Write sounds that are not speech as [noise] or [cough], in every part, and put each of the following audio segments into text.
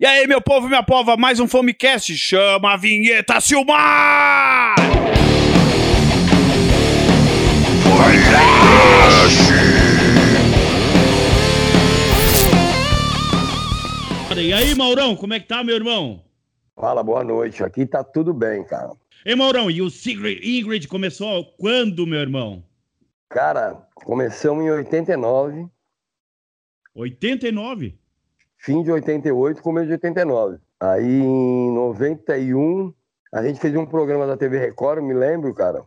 E aí, meu povo e minha pova, mais um Fomecast. Chama a vinheta, Silmar! E aí, Maurão, como é que tá, meu irmão? Fala, boa noite. Aqui tá tudo bem, cara. Ei, Maurão, e o Secret Ingrid começou quando, meu irmão? Cara, começamos em 89. 89? Fim de 88, começo de 89. Aí em 91, a gente fez um programa da TV Record, me lembro, cara.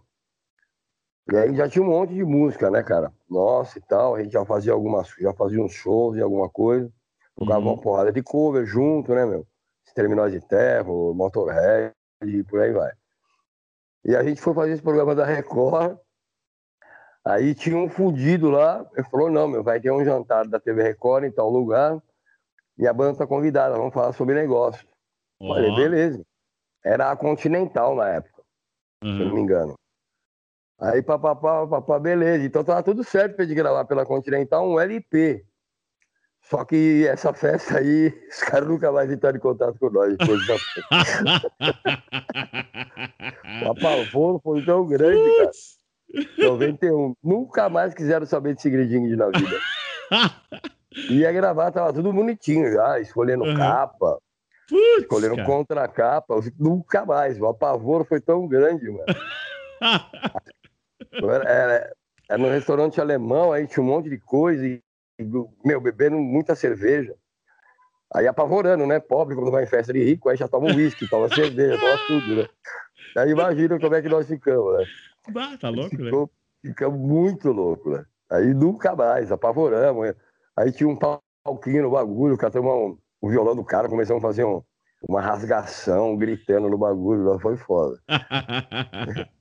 E aí já tinha um monte de música, né, cara? Nossa e tal. A gente já fazia algumas, já fazia uns shows e alguma coisa. Tocava Uhum. uma porrada de cover junto, né, meu? Terminais de Terro, Motorhead e por aí vai. E a gente foi fazer esse programa da Record. Aí tinha um fudido lá, ele falou, não, meu, vai ter um jantar da TV Record em tal lugar, e a banda tá convidada, vamos falar sobre negócio. Ó, Falei, beleza. Era a Continental na época, se eu não uhum. me engano. Aí, papapá, papapá, beleza. Então tava tudo certo pra gente gravar pela Continental um LP. Só que essa festa aí, [laughs] os caras nunca mais entraram em contato com nós. depois da festa. [laughs] O apavoro foi tão grande, cara. 91. Nunca mais quiseram saber de segredinho de na vida. [laughs] Ia gravar, tava tudo bonitinho já, escolhendo Uhum. capa, Putz, escolhendo cara. contracapa. Nunca mais. O apavoro foi tão grande, mano. Era, era, era no restaurante alemão, aí tinha um monte de coisa, e, e, meu, bebendo muita cerveja. Aí apavorando, né? Pobre, quando vai em festa de rico, aí já toma uísque, toma cerveja, toma tudo, né? Aí imagina como é que nós ficamos, né? Bah, tá louco, né? Ficou, ficamos muito louco, né? Aí nunca mais, apavoramos. Aí tinha um palquinho no bagulho, catamos um, o violão do cara, começamos a fazer um- uma rasgação, gritando no bagulho, foi foda. [laughs]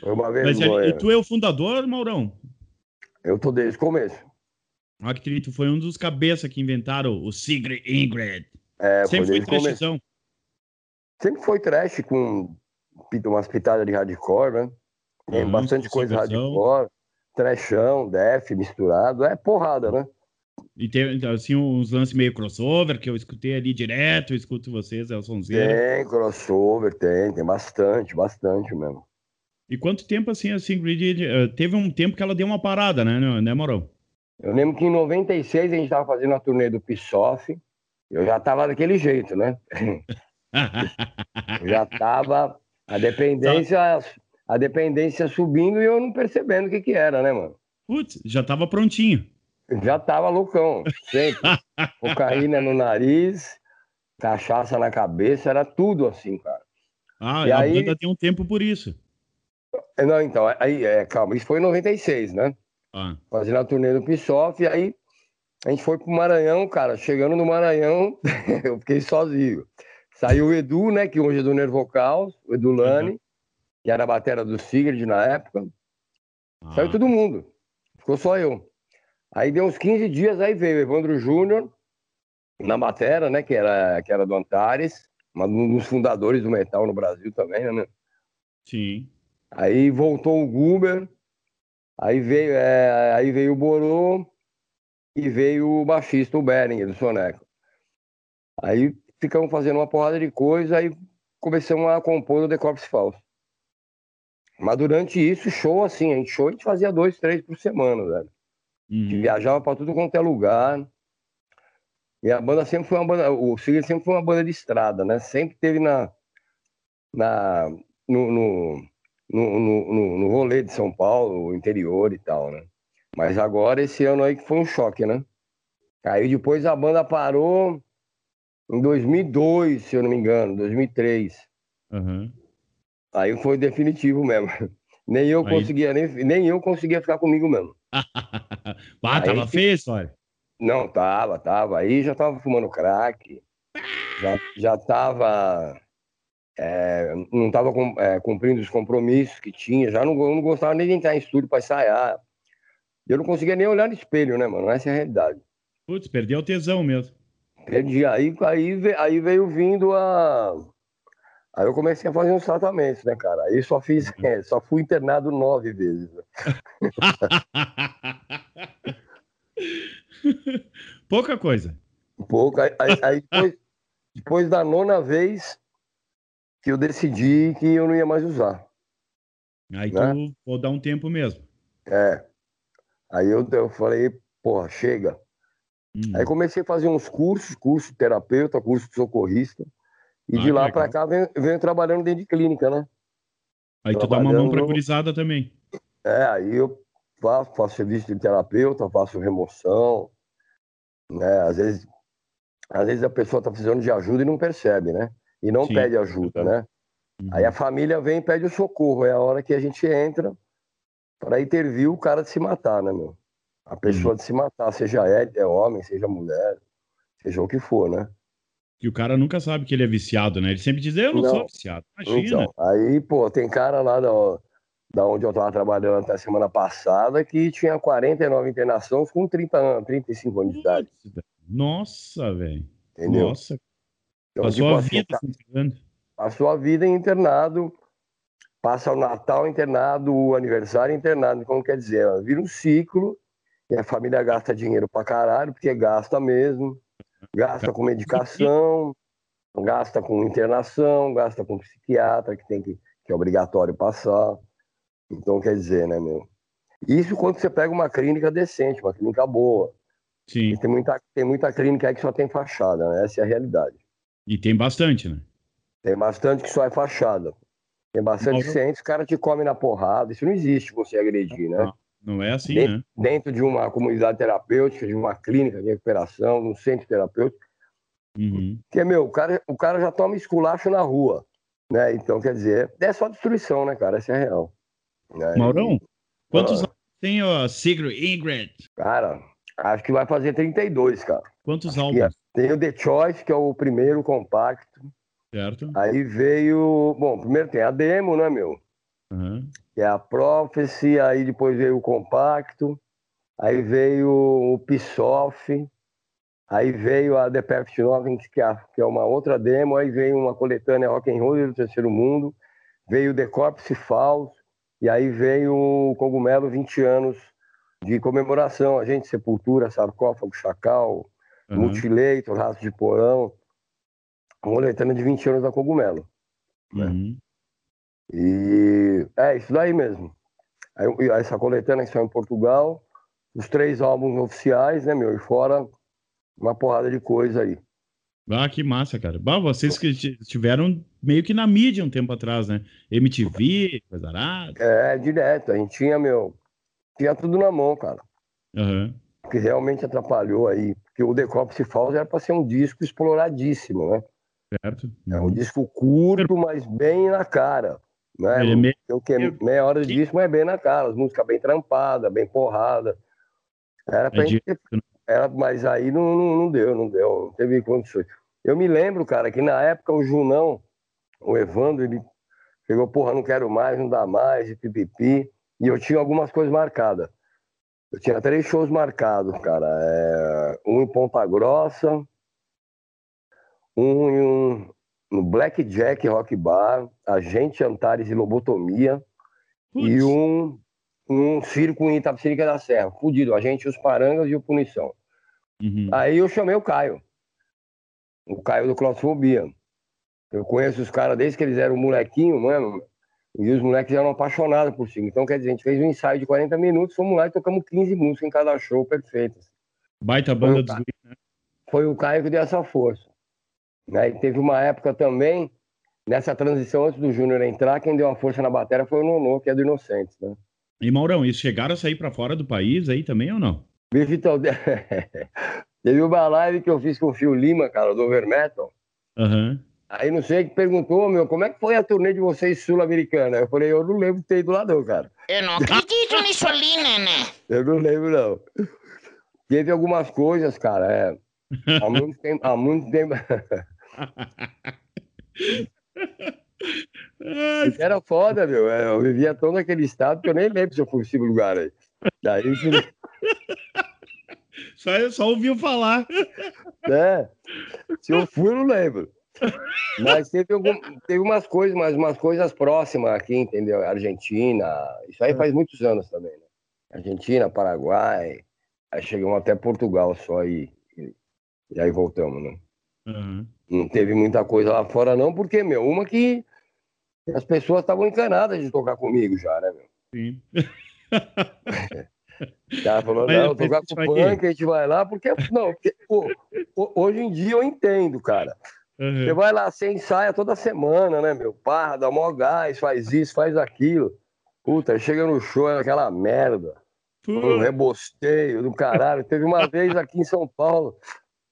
Foi uma Mas vergonha. e tu é o fundador, Maurão? Eu tô desde o começo. Olha que tri, tu foi um dos cabeças que inventaram o Secret Ingrid. É, Sempre foi começo. trashzão. Sempre foi trash com umas pitadas de hardcore, né? Tem Uhum, bastante coisa hardcore, trashão, def misturado, é porrada, né? E tem, assim, uns lances meio crossover, que eu escutei ali direto, eu escuto vocês, é o Sonzeira. Tem crossover, tem, tem bastante, bastante mesmo. E quanto tempo, assim, a Ingrid... eh, Teve um tempo que ela deu uma parada, né, né Maurão? Eu lembro que em 96 a gente tava fazendo a turnê do Pissoff, eu já tava daquele jeito, né? Eu [laughs] já tava a dependência, a dependência subindo e eu não percebendo o que que era, né, mano? Putz, já tava prontinho. Já tava loucão, sempre. [laughs] Cocaína no nariz, cachaça na cabeça, era tudo assim, cara. Ah, E a aí- banda tem um tempo por isso. É, Não, então, aí, é, calma, isso foi em 96, né? Ah, Fazendo a turnê do Pissoff, e aí a gente foi pro Maranhão, cara. Chegando no Maranhão, [laughs] eu fiquei sozinho. Saiu o Edu, né, que hoje é do Nervocal, o Edu Lani, que era a batera do Sigrid na época. Saiu ah. todo mundo. Ficou só eu. Aí deu uns 15 dias, aí veio o Evandro Júnior, na batera, né? Que era, que era do Antares, um dos fundadores do metal no Brasil também, né? Sim. Aí voltou o Guber, aí veio, é, aí veio o Borô e veio o baixista, o Beringer, do Soneco. Aí ficamos fazendo uma porrada de coisa, aí começamos a compor o The Corpse Falso. Mas durante isso, show assim, a gente show a gente fazia dois, três por semana, velho. Uhum. viajava para tudo quanto é lugar. E a banda sempre foi uma banda, o Sigrid sempre foi uma banda de estrada, né? Sempre teve na, na no, no, no, no, no- rolê de São Paulo, interior e tal, né? Mas agora esse ano aí que foi um choque, né? Aí depois a banda parou em 2002, se eu não me engano, 2003. Aham. Aí foi definitivo mesmo. [laughs] Nem eu Aí- conseguia, nem, nem eu conseguia ficar comigo mesmo. [laughs] bah, tava Aí- feia a história. Não, tava, tava. Aí já tava fumando crack, já, já tava. é, não tava é, cumprindo os compromissos que tinha, já não, não gostava nem de entrar em estúdio para ensaiar. Eu não conseguia nem olhar no espelho, né, mano? Essa é a realidade. Putz, perdeu o tesão mesmo. Perdi. Aí, aí, aí veio vindo a. Aí eu comecei a fazer uns tratamentos, né, cara? Aí só fiz, [laughs] é, só fui internado nove vezes. [laughs] Pouca coisa. Pouco. Aí, aí- aí depois, depois da nona vez que eu decidi que eu não ia mais usar. Aí né? tu vou dar um tempo mesmo. É. Aí eu, eu falei, porra, chega. Hum. Aí comecei a fazer uns cursos, curso de terapeuta, curso de socorrista. E ah, de lá para cá venho, venho, trabalhando dentro de clínica, né? Aí tu dá uma mão pra gurizada também. É, aí eu faço, faço serviço de terapeuta, faço remoção, né? Às vezes, às vezes a pessoa tá precisando de ajuda e não percebe, né? E não Sim. pede ajuda, né? Uhum. Aí a família vem e pede o socorro. É a hora que a gente entra para intervir o cara de se matar, né, meu? A pessoa uhum. de se matar, seja é, é homem, seja mulher, seja o que for, né? E o cara nunca sabe que ele é viciado, né? Ele sempre diz, eu não, não. sou viciado. Imagina. Então, aí, pô, tem cara lá da, da onde eu tava trabalhando até semana passada que tinha 49 internações com 30 anos, 35 anos de idade. Nossa, velho. Entendeu? Nossa. Então, passou tipo, a vida assim, Passou a vida em internado, passa o Natal internado, o aniversário internado. Como quer dizer? Vira um ciclo e a família gasta dinheiro pra caralho, porque gasta mesmo. Gasta com medicação, gasta com internação, gasta com psiquiatra, que tem que, que é obrigatório passar. Então, quer dizer, né, meu? Isso quando você pega uma clínica decente, uma clínica boa. Sim. tem muita, tem muita clínica aí que só tem fachada, né? Essa é a realidade. E tem bastante, né? Tem bastante que só é fachada. Tem bastante que você entra, os caras te comem na porrada. Isso não existe você agredir, né? Não, não é assim, dentro, né? Dentro de uma comunidade terapêutica, de uma clínica de recuperação, de um centro terapêutico. Uhum. Que, meu, o cara, o cara já toma esculacho na rua. Né? Então, quer dizer, é só destruição, né, cara? Essa é a real. Né? Maurão, quantos ah, anos tem o Sigrid Ingrid? Cara, acho que vai fazer 32, cara. Quantos acho álbuns? É. Tem o The Choice, que é o primeiro compacto. Certo. Aí veio. Bom, primeiro tem a demo, né, meu? Uhum. Que é a Prophecy, aí depois veio o compacto, aí veio o Pissoff, aí veio a The Perfect Nothing, que é, que é uma outra demo, aí veio uma coletânea Rock and Roll do Terceiro Mundo, veio The Corpse Falls, e aí veio o Cogumelo 20 anos de comemoração, a gente, Sepultura, Sarcófago, Chacal, uhum. Multileito, Raço de Porão, coletânea de 20 anos da Cogumelo. Né? E é isso daí mesmo. Aí, essa coletânea que saiu em Portugal, os três álbuns oficiais, né, meu? E fora uma porrada de coisa aí. Ah, que massa, cara. Bah, vocês que estiveram meio que na mídia um tempo atrás, né? MTV, coisa arada. É, direto. A gente tinha, meu, tinha tudo na mão, cara. Uhum. Que realmente atrapalhou aí. Porque o Decopse Falls era para ser um disco exploradíssimo, né? Certo. É um disco curto, mas bem na cara. Né? É meio... O que meia hora de disco, mas é bem na cara. As músicas bem trampadas, bem porrada. Era pra é gente. Né? Era, mas aí não, não, não, deu, não deu, não teve condições. Eu me lembro, cara, que na época o Junão, o Evandro, ele chegou, porra, não quero mais, não dá mais, e pipipi. E eu tinha algumas coisas marcadas. Eu tinha três shows marcados, cara. É... Um em Ponta Grossa, um, um no Blackjack Rock Bar, Agente Antares e Lobotomia, Putz. e um, um circo em Itapecerica da Serra, fudido, Agente Os Parangas e o Punição. Uhum. Aí eu chamei o Caio, o Caio do Claustrofobia. Eu conheço os caras desde que eles eram molequinho, mano, e os moleques eram apaixonados por si. Então, quer dizer, a gente fez um ensaio de 40 minutos, fomos lá e tocamos 15 músicas em cada show, perfeitas. Baita banda dos né? Foi o Caio que deu essa força. Né? E teve uma época também, nessa transição antes do Júnior entrar, quem deu uma força na bateria foi o Nonô, que é do Inocentes, né? E Maurão, eles chegaram a sair para fora do país aí também ou não? Bicho, então, [laughs] teve uma live que eu fiz com o Fio Lima, cara, do Over Metal. Uhum. Aí não sei que perguntou, meu, como é que foi a turnê de vocês sul-americana? Eu falei, eu não lembro de ter ido lá não, cara. Eu não acredito nisso ali, né? Eu não lembro, não. Teve algumas coisas, cara, é. [laughs] Há muito tempo. Há muito tempo... [laughs] Era foda, meu. É, eu vivia tão naquele estado que eu nem lembro se eu fui nesse lugar aí. Daí, [laughs] só, só ouviu falar. É. Se eu fui, eu não lembro. Mas teve, algum, teve umas coisas, mas umas coisas próximas aqui, entendeu? Argentina. Isso aí faz muitos anos também, né? Argentina, Paraguai. Aí chegamos até Portugal só e, e, e aí voltamos, né? Uhum. Não teve muita coisa lá fora, não, porque, meu, uma que as pessoas estavam encanadas de tocar comigo já, né, meu? Sim. O cara falou, não, eu tocar com vai punk, a gente vai lá, porque, não, porque, pô, ho- hoje em dia eu entendo, cara. Aham. Você vai lá, você ensaia toda semana, né, meu? Pá, dá mó gás, faz isso, faz aquilo. Puta, chega no show, é aquela merda. Um rebosteio do caralho. Teve uma vez aqui em São Paulo,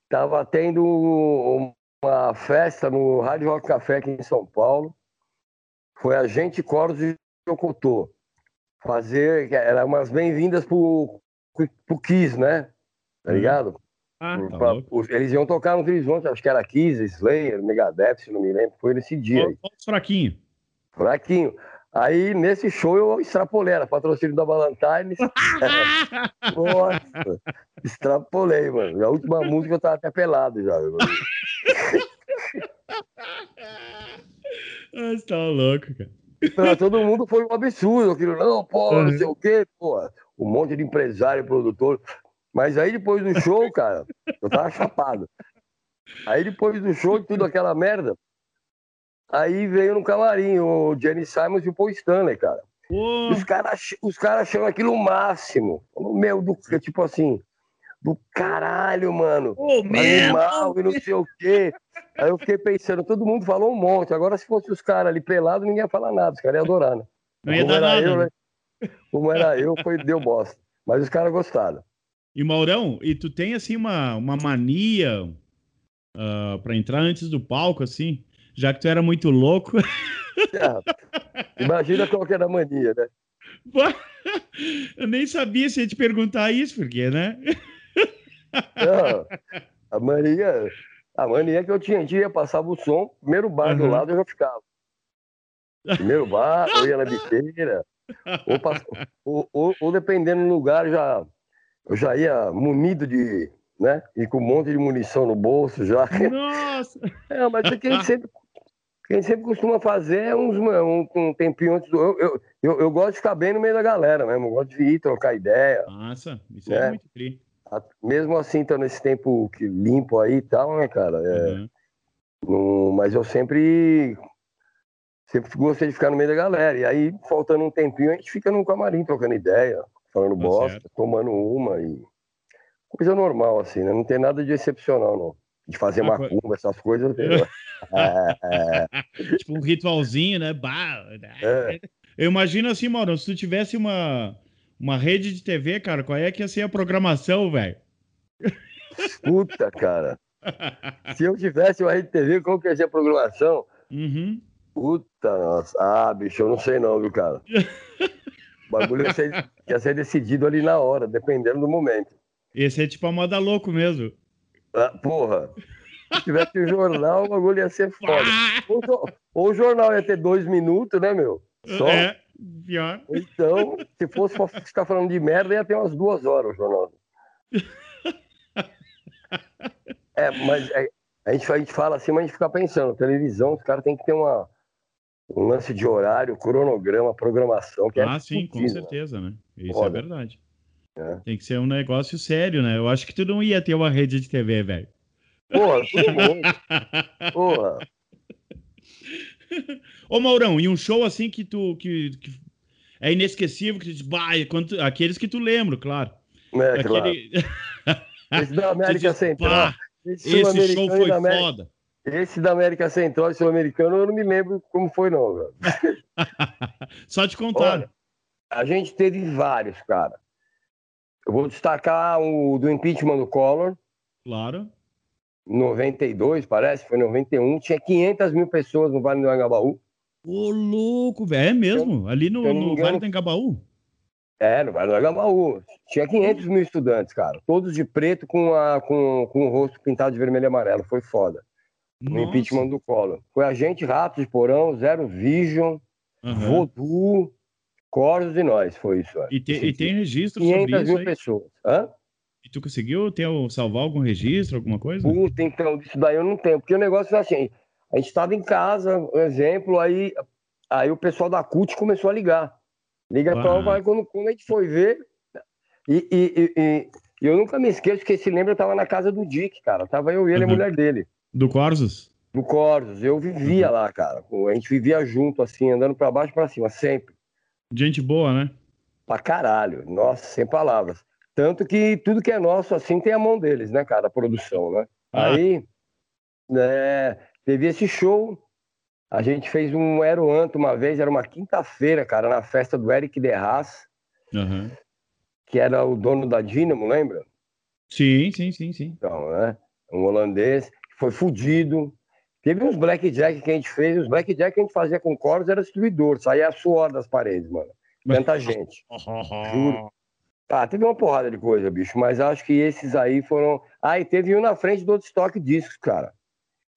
tava tendo uma festa no Rádio Rock Café aqui em São Paulo. Foi a gente, Coros e Jocotô. Fazer, era umas bem-vindas pro, pro Kiss, né? Tá Uhum. ligado? Ah, tá Pra- os- eles iam tocar no Trisonte, acho que era Kiss, Slayer, Megadeth, se não me lembro. Foi nesse dia aí. Ó, ó os fraquinhos. Fraquinho. Aí, nesse show, eu extrapolei, era patrocínio da Valentine's. [laughs] Nossa, extrapolei, mano. A última música eu tava até pelado já. Ah, [laughs] você tá louco, cara. Pra todo mundo foi um absurdo aquilo. Não, pô, não sei o quê, pô. Um monte de empresário, produtor. Mas aí, depois do show, cara, eu tava chapado. Aí, depois do show, tudo aquela merda. Aí veio no camarim o Jenny Simons e o Paul Stanley, cara. Pô, Os caras os cara acham aquilo o máximo. O meu, do, tipo assim, do caralho, mano. Ô, Animal e não sei o quê. Aí eu fiquei pensando, todo mundo falou um monte. Agora, se fosse os caras ali pelados, ninguém ia falar nada. Os caras iam adorar, né? Não ia Como dar era nada. eu, né? né? Como era eu, foi, deu bosta. Mas os caras gostaram. E Maurão, e tu tem assim uma, uma mania ah, pra entrar antes do palco, assim? Já que tu era muito louco. É. Imagina qual que era a mania, né? [laughs] Eu nem sabia se ia te perguntar isso, porque, né? Não, a mania, a mania que eu tinha, a gente ia, passava o som, primeiro bar do Uhum. lado eu já ficava. Primeiro bar, ou ia na biqueira, ou, ou, ou- ou dependendo do lugar, já, eu já ia munido de, né? E com um monte de munição no bolso já. Nossa! [laughs] É, mas o que a gente sempre, a gente sempre costuma fazer é uns, um, um tempinho antes do. Eu, eu, eu, eu gosto de ficar bem no meio da galera mesmo, eu gosto de ir, trocar ideia. Nossa, isso é, É. muito tri. Mesmo assim, tá nesse tempo que limpo aí e tal, né, cara? É, Uhum. não- mas eu sempre. Sempre gostei de ficar no meio da galera. E aí, faltando um tempinho, a gente fica no camarim trocando ideia, falando Tá bosta, certo. tomando uma e. Coisa normal, assim, né? Não tem nada de excepcional, não. De fazer Ah, co- macumba, essas coisas. não tem, não. É, é, Tipo um ritualzinho, né? Bah, É. Eu imagino assim, Mauro, se tu tivesse uma, uma rede de TV, cara, qual é que ia ser a programação, velho? puta, cara. [laughs] Se eu tivesse uma rede TV, qual que ia ser a programação? Uhum. Puta, nossa. Ah, bicho, eu não sei não, viu, cara? O [laughs] bagulho ia ser, ia ser decidido ali na hora, dependendo do momento. Esse é tipo a moda louco mesmo. Ah, porra, se tivesse um jornal, o bagulho ia ser foda. [laughs] Ou, ou o jornal ia ter dois minutos, né, meu? Só. É, pior. Então, se fosse pra ficar falando de merda, ia ter umas duas horas o jornal. [laughs] É, mas é, a, gente, a gente fala assim, mas a gente fica pensando, televisão, os caras têm que ter uma, um lance de horário, cronograma, programação, que é Ah, sim, com né? certeza, né? Isso é verdade. É. Tem que ser um negócio sério, né? Eu acho que tu não ia ter uma rede de TV, velho. Porra. [laughs] Porra. Ô, Maurão, e um show assim que tu. Que, que é inesquecível, que tu diz, bah, aqueles que tu lembra, claro. É, claro. Aquele. [laughs] Esse da América diz, Central. "Pá, Esse, esse show foi América- foda. Esse da América Central e Sul-Americano eu não me lembro como foi, não, velho. [laughs] Só te contar. Olha, a gente teve vários, cara. Eu vou destacar o do impeachment do Collor, Claro. em 92, parece, foi em 91. Tinha 500 mil pessoas no Vale do Angabaú. Ô, louco, velho. É mesmo? Ali no, me no Vale do Engabaú? É, no Vale do Angabaú. Tinha 500 mil estudantes, cara. Todos de preto com, a, com, com o rosto pintado de vermelho e amarelo. Foi foda. No Nossa. impeachment do Collor. Foi a gente, Rato de Porão, Zero Vision, Aham. Voodoo, Coros e nós. Foi isso. E, te- e tem registro sobre 500 isso mil pessoas. Hã? E tu conseguiu ter, o- salvar algum registro, alguma coisa? Puta, então, isso daí eu não tenho. Porque o negócio é assim, a gente estava em casa, um exemplo, aí, aí o pessoal da CUT começou a ligar. Liga Ah. pra vai quando, quando a gente foi ver. E, e, e- e- eu nunca me esqueço que esse lembra eu tava na casa do Dick, cara. Tava eu e ele, Uhum. a mulher dele. Do Corsos? Do Corsos. Eu vivia Uhum. lá, cara. A gente vivia junto, assim, andando pra baixo e pra cima, sempre. Gente boa, né? Pra caralho. Nossa, sem palavras. Tanto que tudo que é nosso, assim, tem a mão deles, né, cara? A produção, né? Ah. Aí, né, teve esse show. A gente fez um Aeroanto uma vez, era uma quinta-feira, cara, na festa do Eric Derras, Aham. que era o dono da Dynamo, lembra? Sim, sim, sim, sim. Então, né? Um holandês que foi fudido. Teve uns blackjack que a gente fez, os blackjack que a gente fazia com cordas era destruidor, saía suor das paredes, mano. Tanta gente. [laughs] Juro. Ah, teve uma porrada de coisa, bicho, mas acho que esses aí foram. Ah, e teve um na frente do Stock Discos, cara.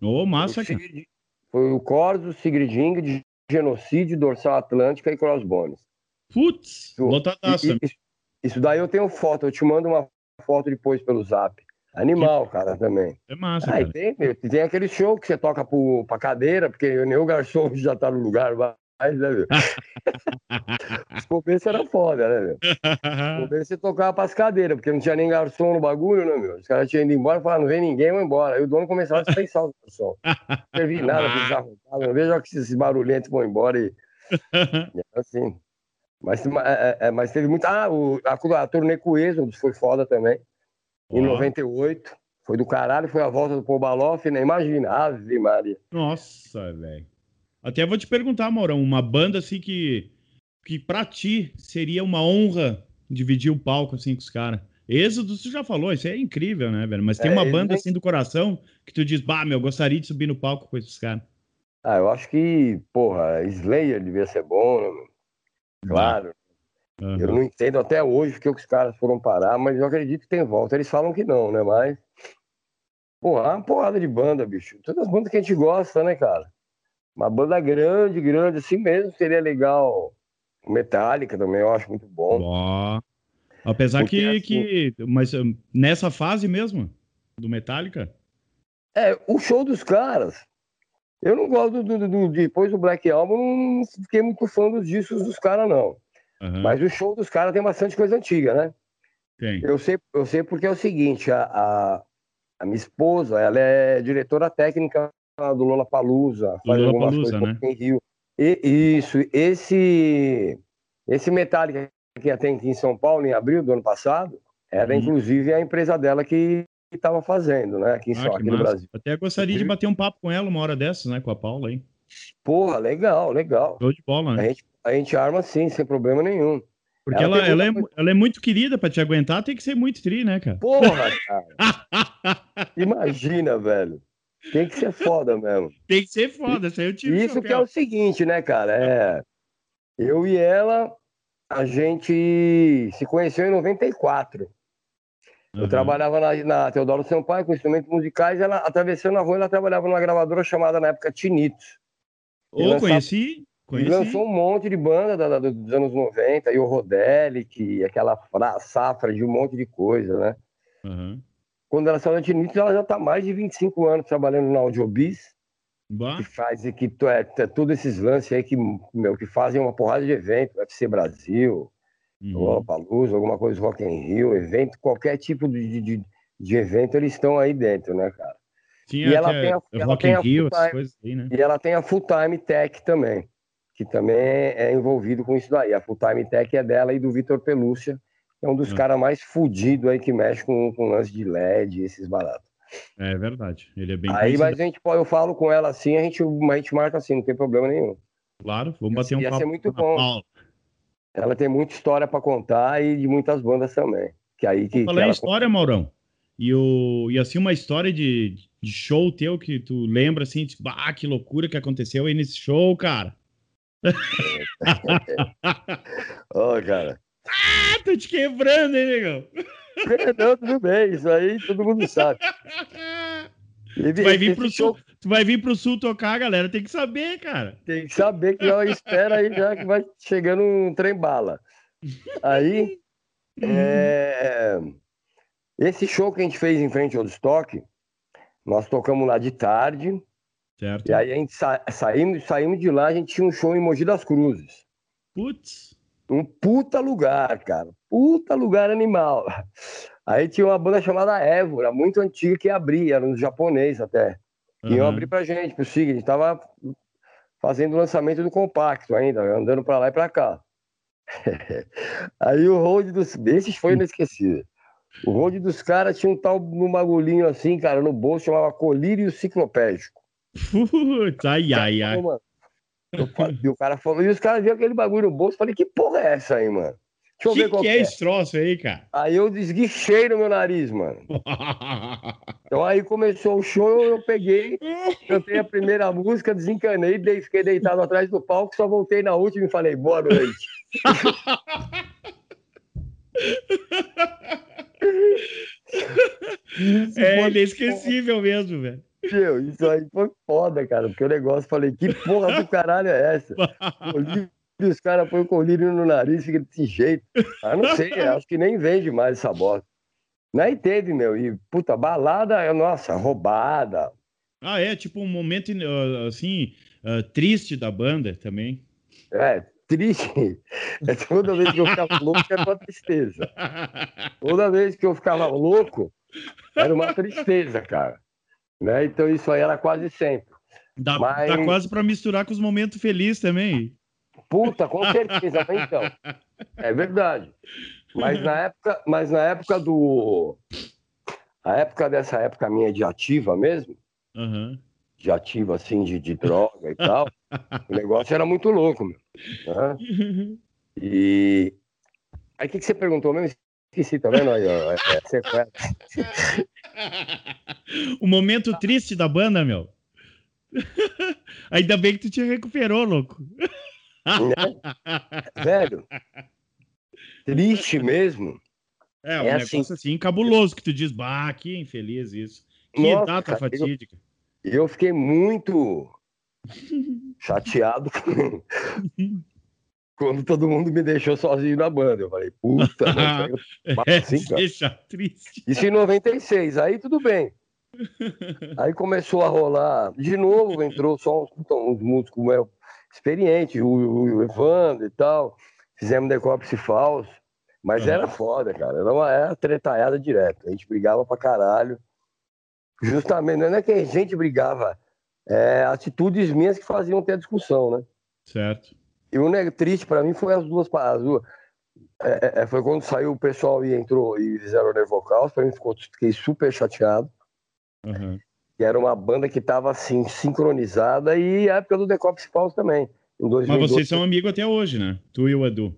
Ô, massa, O cara. Sigrid- Foi o Corso, o Sigriding, de Genocídio, Dorsal Atlântica e Crossbones. Putz, Isso- lotadaço. E- Isso, isso daí eu tenho foto, eu te mando uma foto depois pelo zap. Animal, cara, também. É massa, Ah, tem, tem aquele show que você toca pro, pra cadeira, porque nem o garçom [laughs] já tá no lugar mais, né, meu? [laughs] Os começos era foda, né, meu? No [laughs] começo você tocava pras cadeiras, porque não tinha nem garçom no bagulho, né, meu? Os caras tinham ido embora e falaram, não vem ninguém, vão embora. Aí o dono começava a dispensar os garçons. Não servi nada, fiz arrombado, não vejo que esses barulhentos vão embora e... e era assim. Mas, é, é, mas teve muito... Ah, o, a, a turnê com o Êxodo foi foda também. Em Ó. 98. Foi do caralho, foi a volta do Paul Baloff, né? Imagina, Ave Maria. Nossa, velho. Até vou te perguntar, Maurão, uma banda assim que, que pra ti seria uma honra dividir o palco assim com os caras. Êxodo, tu já falou, isso é incrível, né, velho? Mas tem É, uma banda nem- assim do coração que tu diz, bah, meu, eu gostaria de subir no palco com esses caras. Ah, eu acho que, porra, Slayer devia ser bom, né? meu? Claro. Aham. Eu não entendo até hoje porque os caras foram parar, mas eu acredito que tem volta. Eles falam que não, né? Mas. Porra, é uma porrada de banda, bicho. Todas as bandas que a gente gosta, né, cara? Uma banda grande, grande, assim mesmo, seria legal. Metallica também, eu acho muito bom. Ó. Apesar Porque, que, assim- que. Mas hum, nessa fase mesmo, do Metallica? É, o show dos caras. Eu não gosto do, do- do- depois do Black Album, não fiquei muito fã dos discos dos caras, não. Mas o show dos caras tem bastante coisa antiga, né? Tem. Eu sei, eu sei porque é o seguinte, a, a, a minha esposa, ela é diretora técnica do Lollapalooza, faz Do algumas Lollapalooza, coisas né? em Rio. E, isso, esse esse Metallica que ter aqui em São Paulo em abril do ano passado, era Uhum. inclusive a empresa dela que estava fazendo, né? Aqui, Ah, que aqui no. Brasil. Até gostaria de bater um papo com ela uma hora dessas, né? Com a Paula, hein? Porra, legal, legal. Show de bola, A né? gente, a gente arma sim, sem problema nenhum. Porque ela ela, ela, é, muita ela é muito querida pra te aguentar, tem que ser muito tri, né, cara? Porra, cara. [laughs] Imagina, velho. Tem que ser foda mesmo. tem que ser foda, isso aí eu tive Isso que é o seguinte, né, cara? É, eu e ela, a gente se conheceu em 94. Eu trabalhava na, na Teodoro Sampaio com instrumentos musicais. Ela, atravessando a rua, ela trabalhava numa gravadora chamada na época Tinitos. Ô, lançava- conheci, E conheci. lançou um monte de banda da- da- dos anos 90, e o Rodelic, aquela fra- safra de um monte de coisa, né? Aham. Quando ela saiu da Tinitos, ela já está mais de 25 anos trabalhando na Audiobis. Bah, que faz que é, é, todos esses lances aí que, meu, que fazem uma porrada de evento, UFC Brasil, uhum. Lollapalooza, alguma coisa Rock in Rio, evento, qualquer tipo de, de, de evento, eles estão aí dentro, né, cara? Tinha e ela até tem a- ela Rock tem a Rio, essas coisas aí, né? E ela tem a Full Time Tech também, que também é envolvido com isso daí. A Full Time Tech é dela e do Vitor Pelúcia, que é um dos Hum. caras mais fudidos aí que mexe com, com lance de LED, esses baratos. É verdade. Ele é bem Aí, mas a gente, pode- eu falo com ela assim, a gente, a gente marca assim, não tem problema nenhum. Claro, vamos bater um Ia papo. ser muito a bom. Paula. Ela tem muita história para contar e de muitas bandas também. Que aí que, Falar em ela... história, Maurão. E, o, e assim, uma história de, de show teu que tu lembra assim, tipo, ah, que loucura que aconteceu aí nesse show, cara. Ô, cara. Ah, tô te quebrando, hein, negão? Não, tudo bem, isso aí todo mundo sabe. Tu vai vir pro show sul, tu vai vir pro sul tocar, galera, tem que saber, cara. Tem que saber que ela espera aí já que vai chegando um trem bala. Aí, é, esse show que a gente fez em frente ao estoque, nós tocamos lá de tarde, Certo. e aí a gente sa saímos, saímos de lá, a gente tinha um show em Mogi das Cruzes. Putz. Um puta lugar, cara. Puta lugar animal. Aí tinha uma banda chamada Évora, muito antiga, que abria, era um japonês até. Iam Aham. abrir pra gente, pro Sig. A gente tava fazendo o lançamento do compacto ainda, andando pra lá e pra cá. [laughs] Aí o road dos. Esses foi inesquecível. O road dos caras tinha um tal num bagulhinho assim, cara, no bolso, chamava colírio ciclopédico. Putz, ai, ai, ai. Mano. E o cara falou, e os caras viram aquele bagulho no bolso, falei, que porra é essa aí, mano? Deixa eu ver que qual que é é. esse troço aí, cara? Aí eu desguichei no meu nariz, mano. [laughs] Então aí começou o show, eu peguei, [laughs] cantei a primeira música, desencanei, dei- fiquei deitado atrás do palco, só voltei na última e falei, boa noite. [laughs] É inesquecível mesmo, velho. Meu, isso aí foi foda, cara, porque o negócio, falei, que porra do caralho é essa? [laughs] Colírio, os caras põem o colírio no nariz, fica desse jeito. Ah, não sei, acho que nem vende mais essa bosta. Nem teve, meu, e puta, balada, nossa, roubada. Ah, é tipo um momento assim ah, triste da banda também. É, triste. É toda vez que eu ficava louco era uma tristeza. Toda vez que eu ficava louco, era uma tristeza, cara. Né? Então isso aí era quase sempre. Dá, Mas- dá quase pra misturar com os momentos felizes também. Puta, com certeza, então. É verdade. Mas na época, mas na época do. A época dessa época minha de ativa mesmo, Aham. de ativa assim, de, de droga e tal, o negócio era muito louco, meu. né? [laughs] E. Aí o que, que você perguntou mesmo? Esqueci, tá vendo aí? Ó, é, é sequela. [laughs] o momento triste da banda, meu. [laughs] Ainda bem que tu te recuperou, louco. Velho, triste mesmo. É, um É negócio assim. assim, cabuloso que tu diz, bah, que infeliz isso. Que Nossa, data cara, eu- fatídica. Eu fiquei muito [laughs] chateado com- quando todo mundo me deixou sozinho na banda. Eu falei, puta, mano, [laughs] É, assim, deixa triste. Isso em 96, aí tudo bem. [laughs] Aí começou a rolar, de novo entrou só uns, então, uns músicos meu, experientes, o, o Evandro e tal, fizemos Decópice Falso, mas era foda, cara, era uma era tretalhada direto, a gente brigava pra caralho, justamente, não é que a gente brigava, é atitudes minhas que faziam ter a discussão, né? Certo. E o triste pra mim foi as duas, pa- as duas é, é, foi quando saiu o pessoal e entrou e fizeram o Nervocaus, pra mim ficou, fiquei super chateado. Aham. que era uma banda que estava assim sincronizada e a época do Decopse Falso também. Em Mas 2012. vocês são amigos até hoje, né? Tu e o Edu.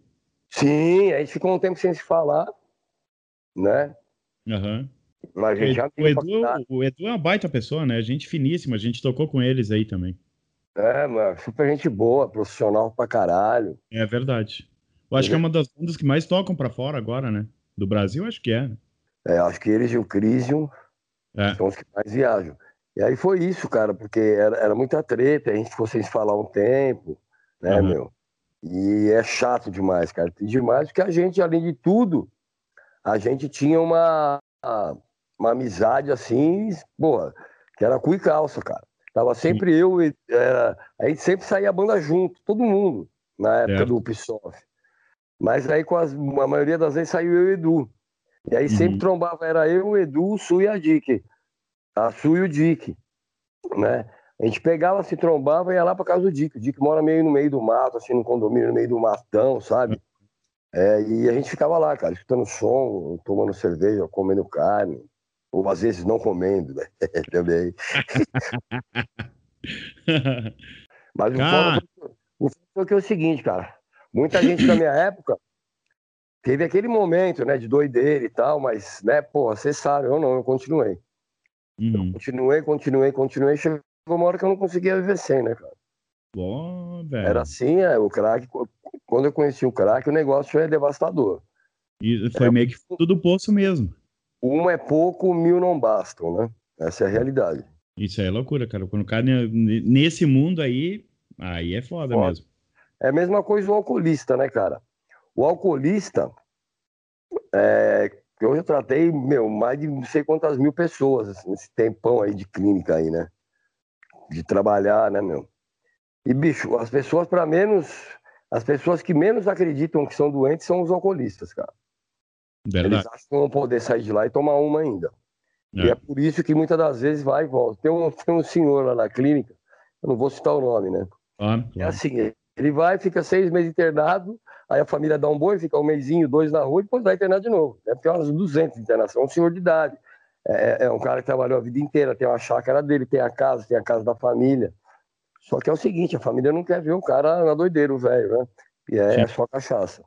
Sim, a gente ficou um tempo sem se falar, né? Aham. Mas a gente já O Edu, o Edu é uma baita pessoa, né? Gente finíssima, a gente tocou com eles aí também. É, mano, super gente boa, profissional pra caralho. É verdade. Eu acho que é uma das bandas que mais tocam pra fora agora, né? Do Brasil, acho que é. né? É, acho que eles e o Crisium É. são os que mais viajam. E aí foi isso, cara, porque era, era muita treta, a gente ficou sem se falar um tempo, né, Uhum. meu? E é chato demais, cara. Demais porque a gente, além de tudo, a gente tinha uma, uma amizade assim, boa, que era cu e calça, cara. Tava sempre eu, e era, a gente sempre saía a banda junto, todo mundo, na época Certo. do Ubisoft. Mas aí, com as, a maioria das vezes, saiu eu e o Edu. E aí sempre Uhum. trombava, era eu, o Edu, o Su e a Dick. A Su e o Dick, né? A gente pegava, se trombava e ia lá pra casa do Dick. O Dick mora meio no meio do mato, assim, no condomínio, no meio do matão, sabe? É, e a gente ficava lá, cara, escutando som, tomando cerveja, comendo carne. Ou às vezes não comendo, né? [laughs] Também. [laughs] Mas o Cara. foi, o foi que é o seguinte, cara. Muita gente da minha época teve aquele momento, né, de doideira e tal, mas, né, pô, cessaram. Eu não, eu continuei. Uhum. Continuei, continuei, continuei. Chegou uma hora que eu não conseguia viver sem, né, cara? Bom, velho. Era assim, é, o crack. Quando eu conheci o crack, o negócio é devastador. E foi É. meio que fundo do poço mesmo. Um é pouco, mil não bastam, né? Essa é a realidade. Isso aí é loucura, cara. Quando o cara ne- nesse mundo aí, aí é foda, Foda. mesmo. É a mesma coisa o alcoolista, né, cara? O alcoolista, é, eu já tratei, meu, mais de não sei quantas mil pessoas assim, nesse tempão aí de clínica aí, né? De trabalhar, né, meu? E, bicho, as pessoas para menos, as pessoas que menos acreditam que são doentes são os alcoolistas, cara. Eles Verdade. acham que vão poder sair de lá e tomar uma ainda. E É. é por isso que muitas das vezes vai e volta. Tem um, tem um senhor lá na clínica, eu não vou citar o nome, né? Claro, É claro. assim, ele vai, fica seis meses internado, aí a família dá um boi, fica um mêsinho, dois na rua, e depois vai internar de novo. Deve ter umas 200 de internação, é um senhor de idade. É, é um cara que trabalhou a vida inteira, tem uma chácara dele, tem a casa, tem a casa da família. Só que é o seguinte, a família não quer ver o cara na doideira, o velho, né? E é, Sim. é só cachaça.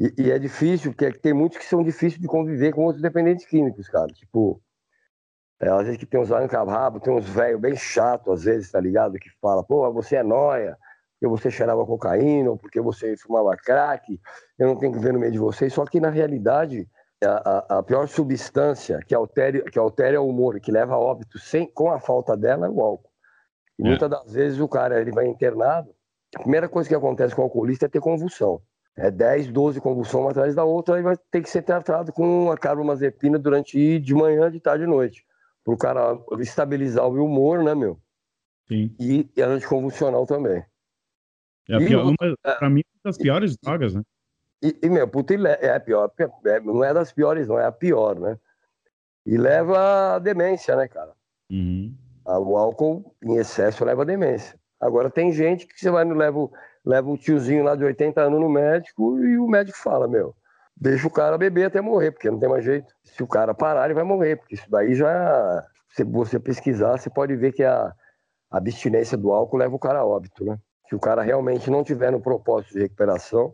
E, e é difícil, porque tem muitos que são difíceis de conviver com outros dependentes químicos, cara. Tipo, é, às vezes que tem uns olhos rabo, tem uns velhos bem chatos, às vezes, tá ligado? Que fala, pô, você é nóia, porque você cheirava cocaína, ou porque você fumava crack, eu não tenho que ver no meio de vocês. Só que, na realidade, a, a- a pior substância que altere, que altera o humor, que leva a óbito sem, com a falta dela, é o álcool. E É. muitas das vezes o cara ele vai internado, a primeira coisa que acontece com o alcoolista é ter convulsão. É 10, 12 convulsões uma atrás da outra, aí vai ter que ser tratado com a carbamazepina durante de manhã, de tarde e noite. Para o cara estabilizar o humor, né, meu? Sim. E, e anticonvulsional também. É a E pior, uma, pra mim, uma das piores drogas, né? E, e, meu, puta, e é a pior, é- não é das piores, não, é a pior, né? E leva a demência, né, cara? Uhum. Ah, O álcool em excesso leva a demência. Agora tem gente que você vai no leva, o- leva o tiozinho lá de 80 anos no médico e o médico fala, meu, deixa o cara beber até morrer, porque não tem mais jeito. Se o cara parar, ele vai morrer, porque isso daí já, se você pesquisar, você pode ver que a, abstinência do álcool leva o cara a óbito, né? Se o cara realmente não tiver no propósito de recuperação,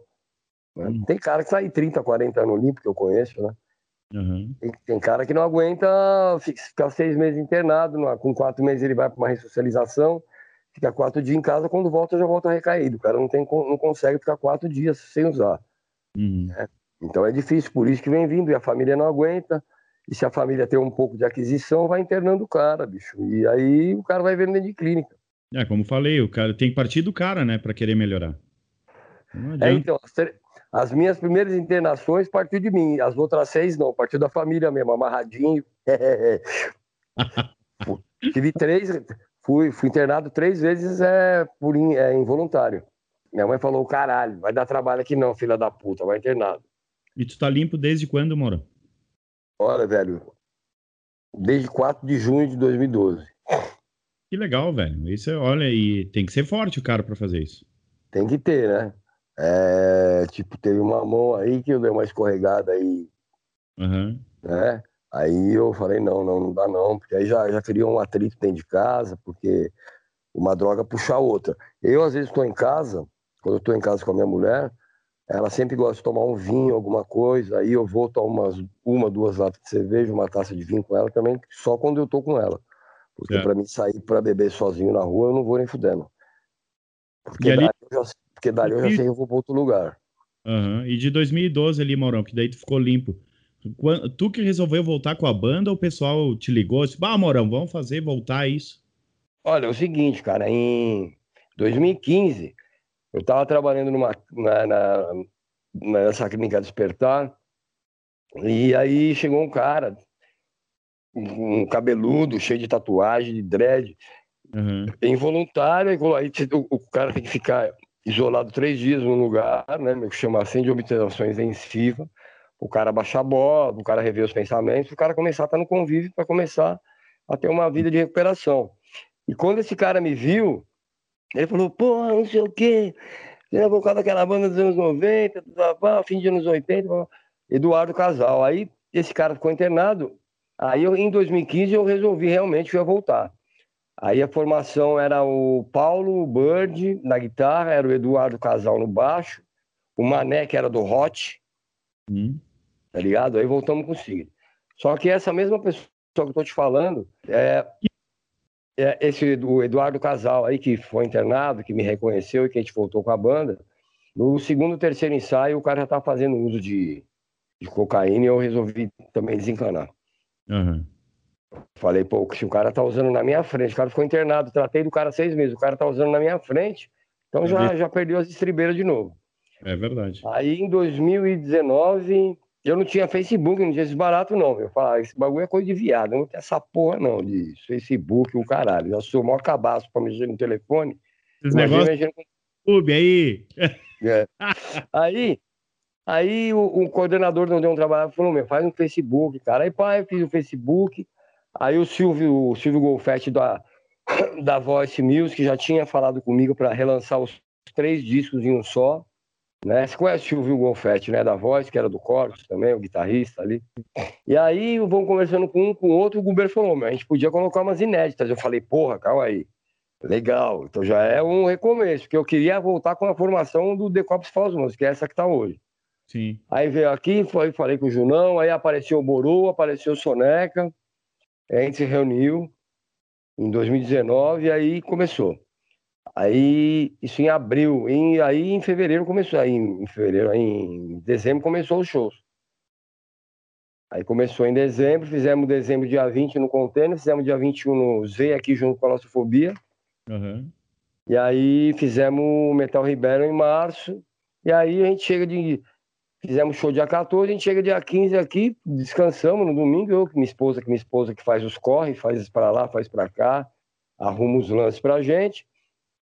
né? Hum. tem cara que sai 30, 40 anos limpo, que eu conheço, né? Uhum. Tem, tem cara que não aguenta fi- ficar seis meses internado, com quatro meses ele vai para uma ressocialização, fica quatro dias em casa, quando volta já volta recaído. O cara não, tem, não consegue ficar quatro dias sem usar. Uhum. Então é difícil, por isso que vem vindo, e a família não aguenta. E se a família tem um pouco de aquisição, vai internando o cara, bicho. E aí o cara vai vendo dentro de clínica. É, como falei, o cara tem que partir do cara, né, pra querer melhorar. É, então, as, minhas primeiras internações partiu de mim, as outras seis não, partiu da família mesmo, amarradinho. [laughs] [laughs] Tive três, fui, fui internado três vezes é, por in- é, involuntário. Minha mãe falou: caralho, vai dar trabalho aqui não, filha da puta, vai internado. E tu tá limpo desde quando, Moro? Olha, velho, desde 4 de junho de 2012. Que legal, velho. Isso é, olha, e tem que ser forte o cara pra fazer isso. Tem que ter, né? É, tipo, teve uma mão aí que eu dei uma escorregada aí Aham. né? Aí eu falei, não, não, não dá não, porque aí já, já criou um atrito dentro de casa, porque uma droga puxa a outra. Eu, às vezes, estou em casa, quando eu estou em casa com a minha mulher, ela sempre gosta de tomar um vinho, alguma coisa, aí eu vou tomar umas, uma, duas latas de cerveja, uma taça de vinho com ela também, só quando eu estou com ela. Porque Certo. para mim sair para beber sozinho na rua, eu não vou nem fudendo. Porque, E ali- eu já, porque dali eu já sei que eu vou para outro lugar. Aham. E de 2012 ali, Maurão, que daí tu ficou limpo. Tu que resolveu voltar com a banda ou o pessoal te ligou? Disse, ah, Maurão, vamos fazer, voltar isso. Olha, é o seguinte, cara, em 2015, eu estava trabalhando numa, na, na- nessa clínica Despertar, e aí chegou um cara, um cabeludo, cheio de tatuagem, de dread, Aham. involuntário, e o, o cara tem que ficar isolado três dias num lugar, né, que chama assim de observação intensiva, o cara baixar a bola, o cara rever os pensamentos, o cara começar a estar no convívio para começar a ter uma vida de recuperação. E quando esse cara me viu, ele falou, porra, não sei o quê, você é vocal daquela banda dos anos 90, blá, blá, fim de anos 80, blá, blá. Eduardo Casal. Aí esse cara ficou internado, aí eu, em 2015 eu resolvi realmente eu ia voltar. Aí a formação era o Paulo Bird na guitarra, era o Eduardo Casal no baixo, o Mané, que era do Hot, Hum. tá ligado? Aí voltamos com o Sigrid. Só que essa mesma pessoa que eu tô te falando, é, é esse o Eduardo Casal aí, que foi internado, que me reconheceu e que a gente voltou com a banda, no segundo, terceiro ensaio, o cara já tava fazendo uso de, de cocaína e eu resolvi também desencanar. Aham. Falei, pô, se o cara tá usando na minha frente, o cara ficou internado, tratei do cara seis meses, o cara tá usando na minha frente, então já, já perdeu as estribeiras de novo. É verdade. Aí em 2019, eu não tinha Facebook, não tinha esse barato, não. Eu falava, esse bagulho é coisa de viado, eu não tenho essa porra, não, de Facebook, o caralho. Já sou o maior cabaço pra mexer no telefone. Esses negócios mexendo YouTube aí. [laughs] É. Aí, Aí o, o coordenador de onde eu trabalhava falou, meu, faz um Facebook, cara. Aí, pai, eu fiz o Facebook. Aí o Silvio, o Silvio Golfetti da, [coughs] da Voice Music já tinha falado comigo para relançar os três discos em um só. Né? Você conhece o Silvio Golfetti, né? Da Voz, que era do Corpus também, o guitarrista ali. E aí, vão conversando com um, com o outro, o Guber falou, a gente podia colocar umas inéditas. Eu falei, porra, calma aí. Legal, então já é um recomeço, porque eu queria voltar com a formação do The Cops Falls que é essa que tá hoje. Sim. Aí veio aqui, foi, falei com o Junão, aí apareceu o Boru, apareceu o Soneca, a gente se reuniu em 2019 e aí começou. Aí, isso em abril, em, aí em fevereiro começou, aí em fevereiro, aí em dezembro começou os shows. Aí começou em dezembro, fizemos dezembro dia 20 no Container, fizemos dia 21 no Z aqui junto com a nossa fobia. Uhum. E aí fizemos Metal Ribeiro em março. E aí a gente chega de. Fizemos show dia 14, a gente chega dia 15 aqui, descansamos no domingo. Eu, que minha esposa, que minha esposa que faz os corre, faz para lá, faz para cá, arruma os lances pra gente.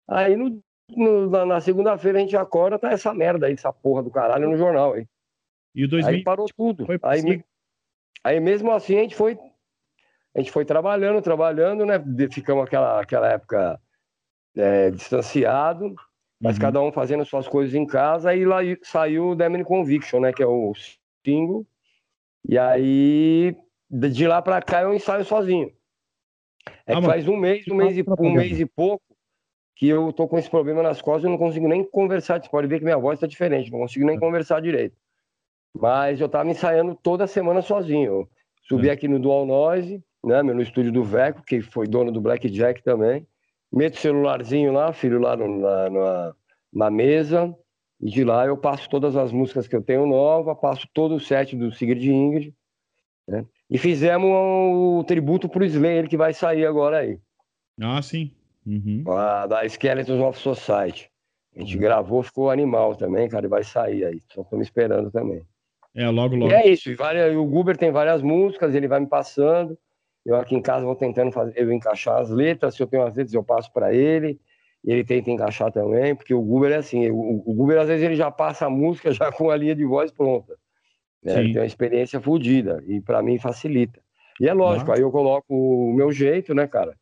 Aí no, no, na, na segunda-feira a gente acorda, tá essa merda aí, essa porra do caralho no jornal aí. E o 2000... Aí parou tudo. Aí, aí mesmo assim a gente foi. A gente foi trabalhando, trabalhando, né? Ficamos aquela, aquela época é, distanciado, mas uhum. cada um fazendo suas coisas em casa, e lá saiu o Demon Conviction, né? Que é o single. E aí, de lá pra cá, eu ensaio sozinho. É ah, que faz um mês, um mês, e, um mês e pouco, que eu tô com esse problema nas costas, eu não consigo nem conversar. Você pode ver que minha voz tá diferente, não consigo nem é. conversar direito. Mas eu tava ensaiando toda semana sozinho. Eu subi é. aqui no Dual Noise, né, no estúdio do Veco, que foi dono do Blackjack também. Meto o celularzinho lá, filho, lá no, na, na, na, mesa, e de lá eu passo todas as músicas que eu tenho nova, passo todo o set do Sigrid Ingrid, né? E fizemos o tributo pro Slayer, que vai sair agora aí. Ah, sim. Uhum. A, da Skeletons of Society. A gente uhum. gravou, ficou animal também, cara, e vai sair aí. Só estamos esperando também. É, logo, logo. E é isso. E várias, o Guber tem várias músicas, ele vai me passando. Eu aqui em casa vou tentando fazer, eu encaixar as letras. Se eu tenho as letras, eu passo para ele. E ele tenta encaixar também, porque o Guber é assim. O, o Guber, às vezes, ele já passa a música já com a linha de voz pronta. Né? Ele tem uma experiência fodida. E para mim facilita. E é lógico, ah. aí eu coloco o meu jeito, né, cara?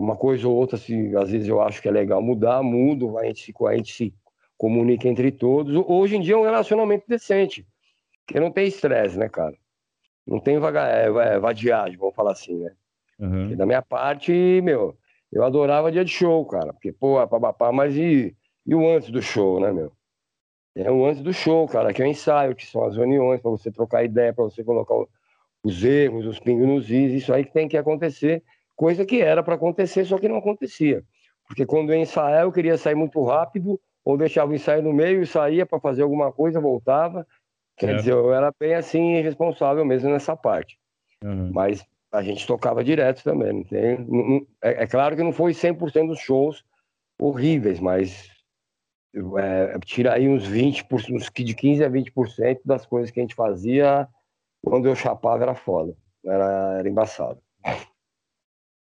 Uma coisa ou outra, se às vezes eu acho que é legal mudar, mudo, a gente se, a gente se comunica entre todos. Hoje em dia é um relacionamento decente, porque não tem estresse, né, cara? Não tem vaga, é, é, vadiagem, vamos falar assim, né? Uhum. Da minha parte, meu, eu adorava dia de show, cara, porque, pô, papapá, mas e, e o antes do show, né, meu? É o antes do show, cara, que é o ensaio, que são as reuniões, para você trocar ideia, para você colocar os erros, os pingos nos is, isso aí que tem que acontecer coisa que era para acontecer, só que não acontecia. Porque quando eu ensaiava, eu queria sair muito rápido, ou deixava o ensaio no meio e saía para fazer alguma coisa, voltava. Quer é. dizer, eu era bem assim, responsável mesmo nessa parte. Uhum. Mas a gente tocava direto também, não tem? Não, é, é, claro que não foi 100% dos shows horríveis, mas é, tira aí uns 20%, uns de 15% a 20% das coisas que a gente fazia quando eu chapava era foda, era, era embaçado.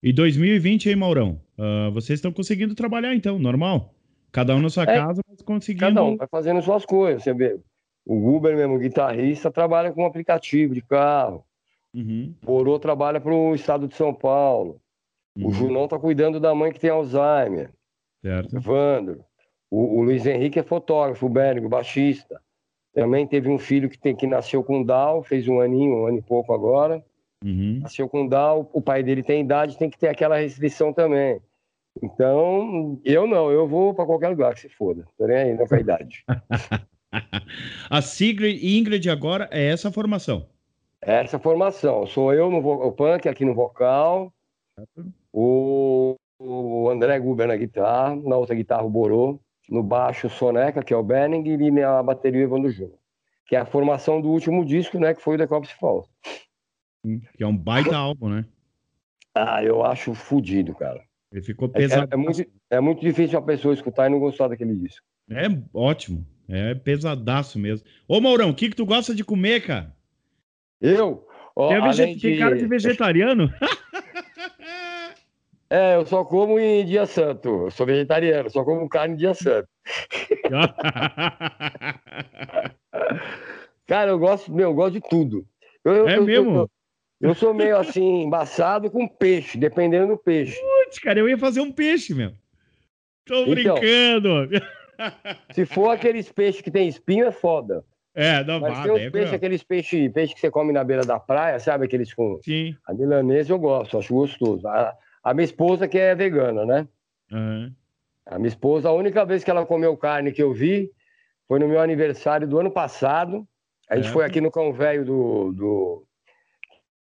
E 2020 aí, Maurão? Uh, vocês estão conseguindo trabalhar então, normal? Cada um na sua é, casa, mas conseguindo. Cada um vai fazendo suas coisas. Você vê, o Uber mesmo, o guitarrista, trabalha com um aplicativo de carro. Uhum. Porô trabalha para o estado de São Paulo. Uhum. O Junão está cuidando da mãe que tem Alzheimer. Certo. Evandro. O, o Luiz Henrique é fotógrafo, o Bérigo, baixista. Também teve um filho que, tem, que nasceu com Down, fez um aninho, um ano e pouco agora. Uhum. Nasceu com Down, o pai dele tem idade, tem que ter aquela restrição também. Então, eu não, eu vou para qualquer lugar que se foda. Tô nem aí, não com a idade. [laughs] a Sigrid Ingrid agora é essa formação. É essa formação. Sou eu no o punk aqui no vocal, o, o André Guber na guitarra, na outra guitarra o Borô, no baixo o Soneca, que é o Benning, e na bateria o Evandro Júnior. Que é a formação do último disco, né, que foi o The Cops Falls. Que é um baita álbum, né? Ah, eu acho fodido, cara. Ele ficou pesado. É, é, muito, é muito difícil a pessoa escutar e não gostar daquele disco. É ótimo. É pesadaço mesmo. Ô, Maurão, o que, que tu gosta de comer, cara? Eu? Oh, tem, veget... de... cara de vegetariano? [laughs] é, eu só como em dia santo. Eu sou vegetariano, só como carne em dia santo. [laughs] [laughs] Cara, eu gosto, meu, eu gosto de tudo. Eu, eu- É mesmo? Eu, sou meio assim, embaçado com peixe, dependendo do peixe. Putz, cara, eu ia fazer um peixe, meu. Tô Então. brincando. Se for aqueles peixes que tem espinho, é foda. É, não Mas tem é peixes, pra- aqueles peixes peixe que você come na beira da praia, sabe? Aqueles com. Sim. A milanesa eu gosto, acho gostoso. A, a minha esposa que é vegana, né? Aham. A minha esposa, a única vez que ela comeu carne que eu vi foi no meu aniversário do ano passado. A gente É. foi aqui no Cão Velho do, do.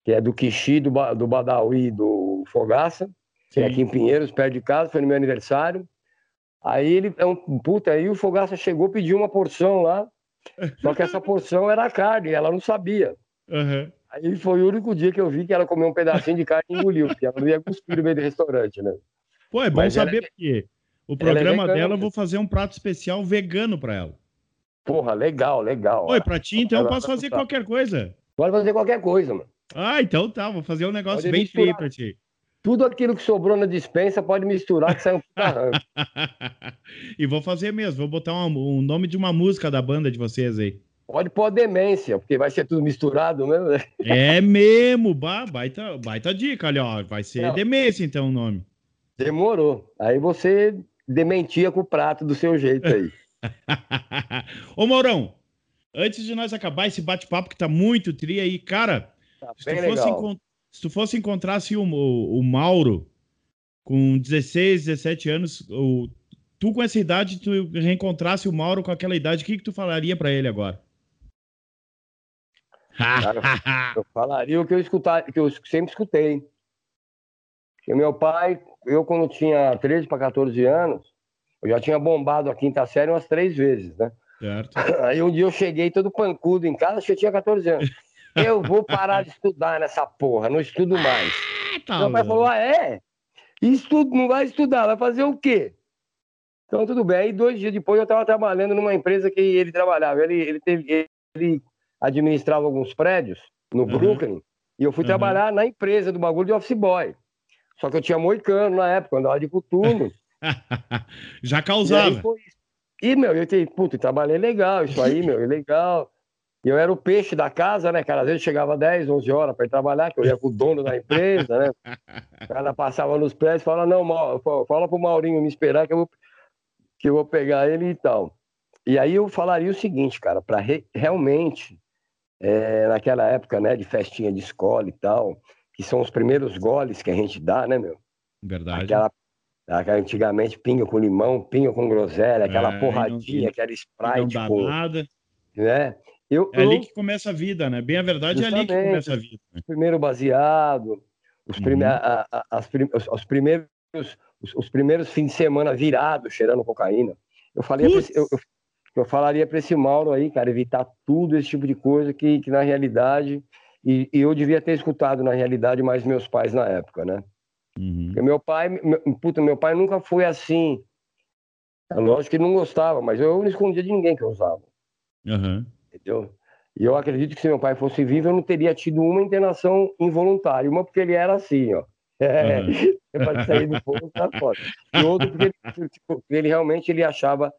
Que é do Quixi, do, Ba- do Badawi, do Fogaça, que é aqui em Pinheiros, perto de casa, foi no meu aniversário. Aí ele é um puta, aí o Fogaça chegou, pediu uma porção lá. Só que essa [laughs] porção era carne, ela não sabia. Aham. Aí foi o único dia que eu vi que ela comeu um pedacinho de carne e engoliu, porque ela não ia cuspir no meio do restaurante, né? Pô, é bom Mas ela saber porque o é programa vegana, dela eu vou fazer um prato especial vegano pra ela. Porra, legal, legal. Oi, pra ti, então eu posso fazer qualquer coisa. Pode fazer qualquer coisa, mano. Ah, então tá, vou fazer um negócio Pode bem misturar. feio pra ti. Tudo aquilo que sobrou na dispensa pode misturar que sai um [laughs] [laughs] e vou fazer mesmo, vou botar uma- um nome de uma música da banda de vocês aí. Pode pôr demência, porque vai ser tudo misturado mesmo. né? [laughs] É mesmo, ba- baita, baita dica, ali, ó. Vai ser Não. demência, então, o nome. Demorou. Aí você dementia com o prato do seu jeito aí. Ô, Mourão, antes de nós acabar esse bate-papo que tá muito tri aí, cara, Tá se tu, legal. se tu fosse encontrar assim, o, o, o Mauro com 16, 17 anos, o- tu com essa idade, tu reencontrasse o Mauro com aquela idade, o que, que tu falaria pra ele agora? [laughs] Eu falaria o que eu, escutar, que eu sempre escutei. Porque meu pai, eu quando tinha 13 para 14 anos, eu já tinha bombado a quinta série umas três vezes, né? certo? Aí um dia eu cheguei todo pancudo em casa, acho que eu tinha 14 anos. Eu vou parar de estudar nessa porra, não estudo mais. Ah, tá Meu pai falou: Ah, é? Estudo, não vai estudar, vai fazer o quê? Então, tudo bem. Aí, dois dias depois, eu estava trabalhando numa empresa que ele trabalhava. Ele, ele, teve, ele administrava alguns prédios no Uhum. Brooklyn, e eu fui Uhum. trabalhar na empresa do bagulho de office boy. Só que eu tinha moicano na época, andava de coturno. [laughs] Já E aí causava. foi. E, meu, eu tenho, puta, trabalhei legal, isso aí, meu, é legal. E eu era o peixe da casa, né, cara? Às vezes chegava 10, 11 horas para ir trabalhar, que eu ia com o dono da empresa, né? O cara passava nos pés e falava, não, fala pro Maurinho me esperar que eu vou, que eu vou pegar ele e tal. E aí eu falaria o seguinte, cara, para realmente, é, naquela época, né, de festinha de escola e tal, que são os primeiros goles que a gente dá, né, meu? Verdade. Aquela, antigamente pinga com limão, pinga com groselha, aquela É, e não- porradinha, aquela Não Sprite dá com, nada. né? Eu, É ali eu- que começa a vida, né? Bem a verdade é ali que Justamente. começa a vida. né? primeiro baseado, os, prime Uhum. a- a- as prim- os, os primeiros os, os primeiros fins de semana virados cheirando cocaína. Eu falei pra esse- eu, eu, eu falaria para esse Mauro aí, cara, evitar tudo esse tipo de coisa que, que na realidade e, e eu devia ter escutado na realidade mais meus pais na época, né? Uhum. Porque meu pai, meu, puta, meu pai nunca foi assim. É lógico que ele não gostava, mas eu não escondia de ninguém que eu usava Aham. Entendeu? E eu acredito que se meu pai fosse vivo, eu não teria tido uma internação involuntária. Uma porque ele era assim, ó. É, Aham. para sair do fogo, tá foda. E outra porque ele, tipo, ele realmente ele achava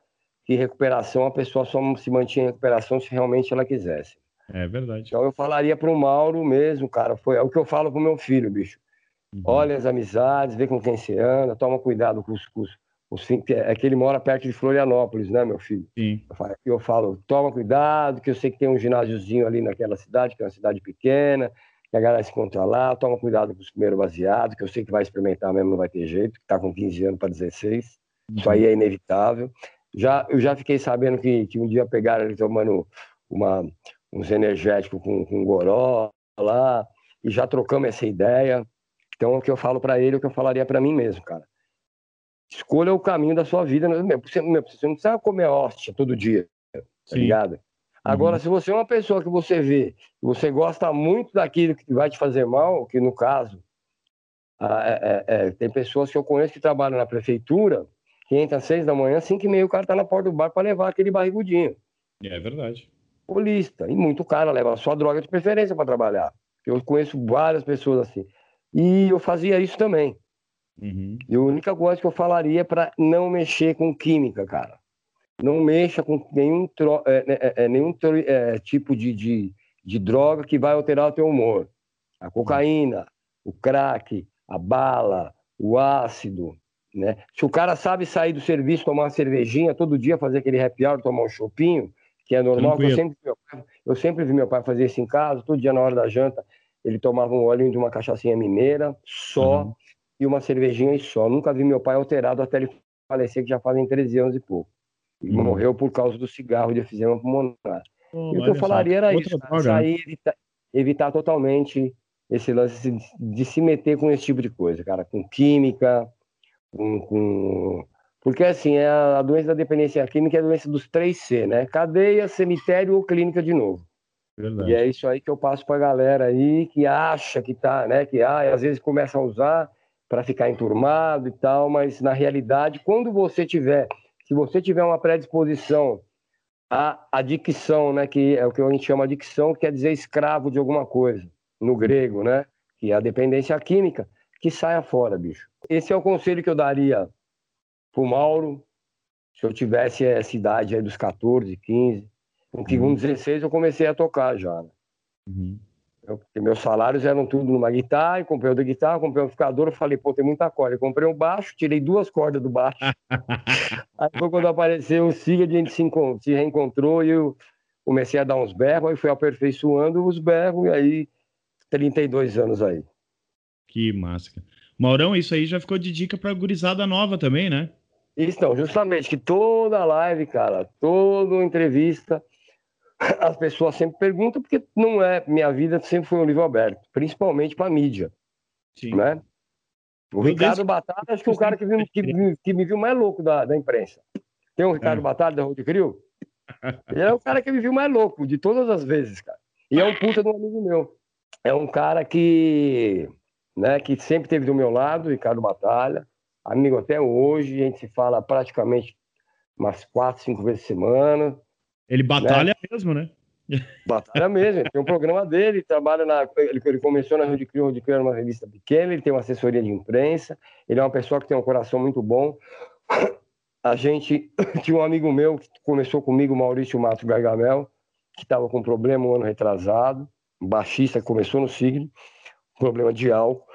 que recuperação, a pessoa só se mantinha em recuperação se realmente ela quisesse. É verdade. Então eu falaria pro Mauro mesmo, cara, foi é o que eu falo pro meu filho, bicho. Uhum. Olha as amizades, vê com quem você anda, toma cuidado com os, com os, os fin- que é que ele mora perto de Florianópolis, né, meu filho? Sim. Eu falo, eu falo, toma cuidado, que eu sei que tem um ginásiozinho ali naquela cidade, que é uma cidade pequena, que a galera se encontra lá, toma cuidado com os primeiros baseados, que eu sei que vai experimentar mesmo, não vai ter jeito, que tá com 15 anos para 16, isso aí é inevitável. Já, eu já fiquei sabendo que, que um dia pegaram ele tomando uma, uns energéticos com, com goró lá, e já trocamos essa ideia. Então, o que eu falo para ele, é o que eu falaria para mim mesmo, cara. Escolha o caminho da sua vida. né? Meu, Você, meu, você não precisa comer hóstia todo dia, tá Sim. ligado? Agora, se você é uma pessoa que você vê, você gosta muito daquilo que vai te fazer mal, que no caso, é- é- é, tem pessoas que eu conheço que trabalham na prefeitura, que entra às seis da manhã, cinco e meia, o cara tá na porta do bar para levar aquele barrigudinho. É verdade. Polista. E muito cara leva a sua droga de preferência para trabalhar. Eu conheço várias pessoas assim. E eu fazia isso também. Uhum. E a única coisa que eu falaria é para não mexer com química, cara. não mexa com nenhum, tro, é, é, é, é nenhum é, tipo de, de, de droga que vai alterar o teu humor. A cocaína, o crack, a bala, o ácido, né? Se o cara sabe sair do serviço, tomar uma cervejinha todo dia, fazer aquele happy hour, tomar um chopinho, que é normal, que eu sempre, eu sempre vi meu pai fazer isso em casa, todo dia na hora da janta, ele tomava um olhinho de uma cachaçinha mineira, só, uhum. E uma cervejinha e só. Nunca vi meu pai alterado até ele falecer, que já fazem 13 anos e pouco. Ele uhum. morreu por causa do cigarro de efizema pulmonar. Oh, e o que eu falaria era isso, cara, sair, evitar, evitar totalmente esse lance de se meter com esse tipo de coisa, cara, com química, com, com... Porque, assim, é a doença da dependência química é a doença dos 3C, né? Cadeia, cemitério ou clínica de novo. Verdade. E é isso aí que eu passo para a galera aí que acha que tá, né? Que ah, às vezes começa a usar para ficar enturmado e tal, mas na realidade, quando você tiver, se você tiver uma predisposição à adicção, né? Que é o que a gente chama de adicção, quer dizer escravo de alguma coisa, no grego, né? Que é a dependência química, que saia fora, bicho. Esse é o conselho que eu daria pro Mauro, se eu tivesse essa idade aí dos 14, 15. Com 16 eu comecei a tocar já. Né? Uhum. Eu, porque meus salários eram tudo numa guitarra, eu comprei outra guitarra, comprei um amplificador, eu falei, pô, tem muita corda. Eu comprei um baixo, tirei duas cordas do baixo. [laughs] aí foi quando apareceu o Siga, a gente se, se reencontrou e eu comecei a dar uns berros, aí fui aperfeiçoando os berros, e aí 32 anos aí. Que massa. Maurão, isso aí já ficou de dica para gurizada nova também, né? Então, justamente, que toda live, cara, toda entrevista, as pessoas sempre perguntam, porque não é. Minha vida sempre foi um livro aberto, principalmente para mídia. Sim. Né? O Ricardo desde... Batalha, acho que é o cara que, viu, que, que, me viu mais louco da, da imprensa. Tem o Ricardo é. Batalha da Road [laughs] Crew? Ele é o cara que me viu mais louco de todas as vezes, cara. E é um puta de um amigo meu. É um cara que né, que sempre esteve do meu lado, Ricardo Batalha, amigo até hoje, a gente se fala praticamente umas quatro, cinco vezes por semana. Ele batalha né? mesmo, né? Batalha mesmo, ele tem um programa dele, trabalha na. Ele, ele começou na Rio de Crio, Rio de Crio era uma revista pequena, ele tem uma assessoria de imprensa, ele é uma pessoa que tem um coração muito bom. A gente [coughs] tinha um amigo meu que começou comigo, Maurício Matos Gargamel, que estava com problema um ano retrasado, um baixista que começou no Signo problema de álcool.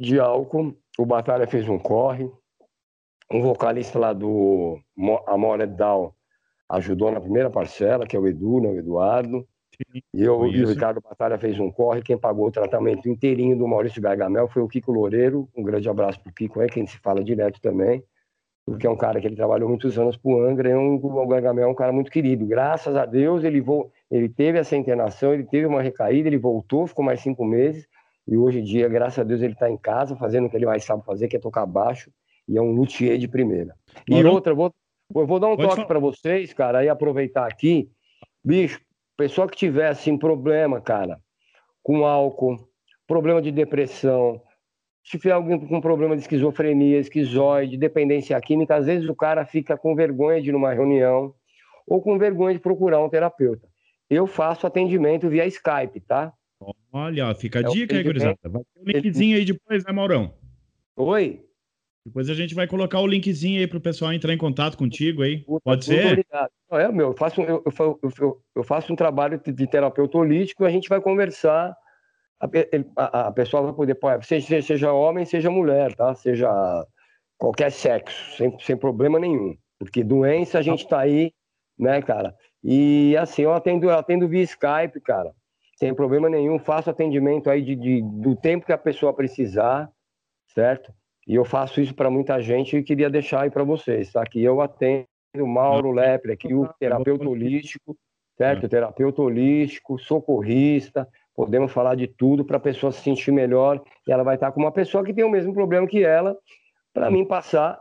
De álcool, o Batalha fez um corre. Um vocalista lá do Amore Down ajudou na primeira parcela, que é o Edu, né, o Eduardo. Sim, e eu e o Ricardo Batalha fez um corre. Quem pagou o tratamento inteirinho do Maurício Gargamel foi o Kiko Loureiro. Um grande abraço pro Kiko, é quem se fala direto também. Porque é um cara que ele trabalhou muitos anos pro Angra. E um, o Gargamel é um cara muito querido. Graças a Deus, ele, vo... ele teve essa internação, ele teve uma recaída, ele voltou, ficou mais cinco meses e hoje em dia, graças a Deus, ele está em casa fazendo o que ele mais sabe fazer, que é tocar baixo, e é um luthier de primeira. E outra, vou, eu vou dar um Pode toque para vocês, cara, aí aproveitar aqui. Bicho, pessoa que tiver, assim, problema, cara, com álcool, problema de depressão, se tiver alguém com problema de esquizofrenia, esquizoide, dependência química, às vezes o cara fica com vergonha de ir numa reunião ou com vergonha de procurar um terapeuta. Eu faço atendimento via Skype, tá? Olha, fica a é dica aí, gurizada. Vai ter um linkzinho aí depois, né, Maurão? Oi? Depois a gente vai colocar o linkzinho aí para o pessoal entrar em contato contigo aí. Pode ser? Obrigado. É, meu, eu faço, eu, eu, eu, faço um trabalho de terapeuta holístico e a gente vai conversar. A, a, a pessoa vai poder, seja, seja homem, seja mulher, tá? Seja qualquer sexo, sem, sem problema nenhum. Porque doença a gente tá aí, né, cara? E assim, eu atendo, eu atendo via Skype, cara sem problema nenhum, faço atendimento aí de, de, do tempo que a pessoa precisar, certo? E eu faço isso para muita gente e queria deixar aí para vocês, tá? Que eu atendo o Mauro Lepre aqui, o terapeuta holístico, certo? É. Terapeuta holístico, socorrista, podemos falar de tudo para a pessoa se sentir melhor e ela vai estar com uma pessoa que tem o mesmo problema que ela, para mim passar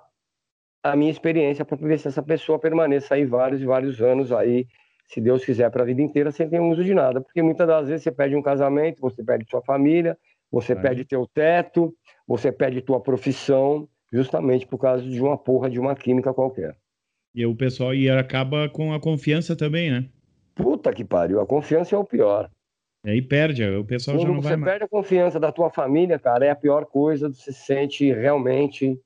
a minha experiência para ver se essa pessoa permaneça aí vários e vários anos aí se Deus quiser, para a vida inteira, sem ter uso de nada. Porque muitas das vezes você perde um casamento, você perde sua família, você é. perde teu teto, você perde tua profissão, justamente por causa de uma porra de uma química qualquer. E o pessoal e acaba com a confiança também, né? Puta que pariu, a confiança é o pior. E aí perde, o pessoal Quando já não vai você perde a confiança da tua família, cara, é a pior coisa, você se sente realmente,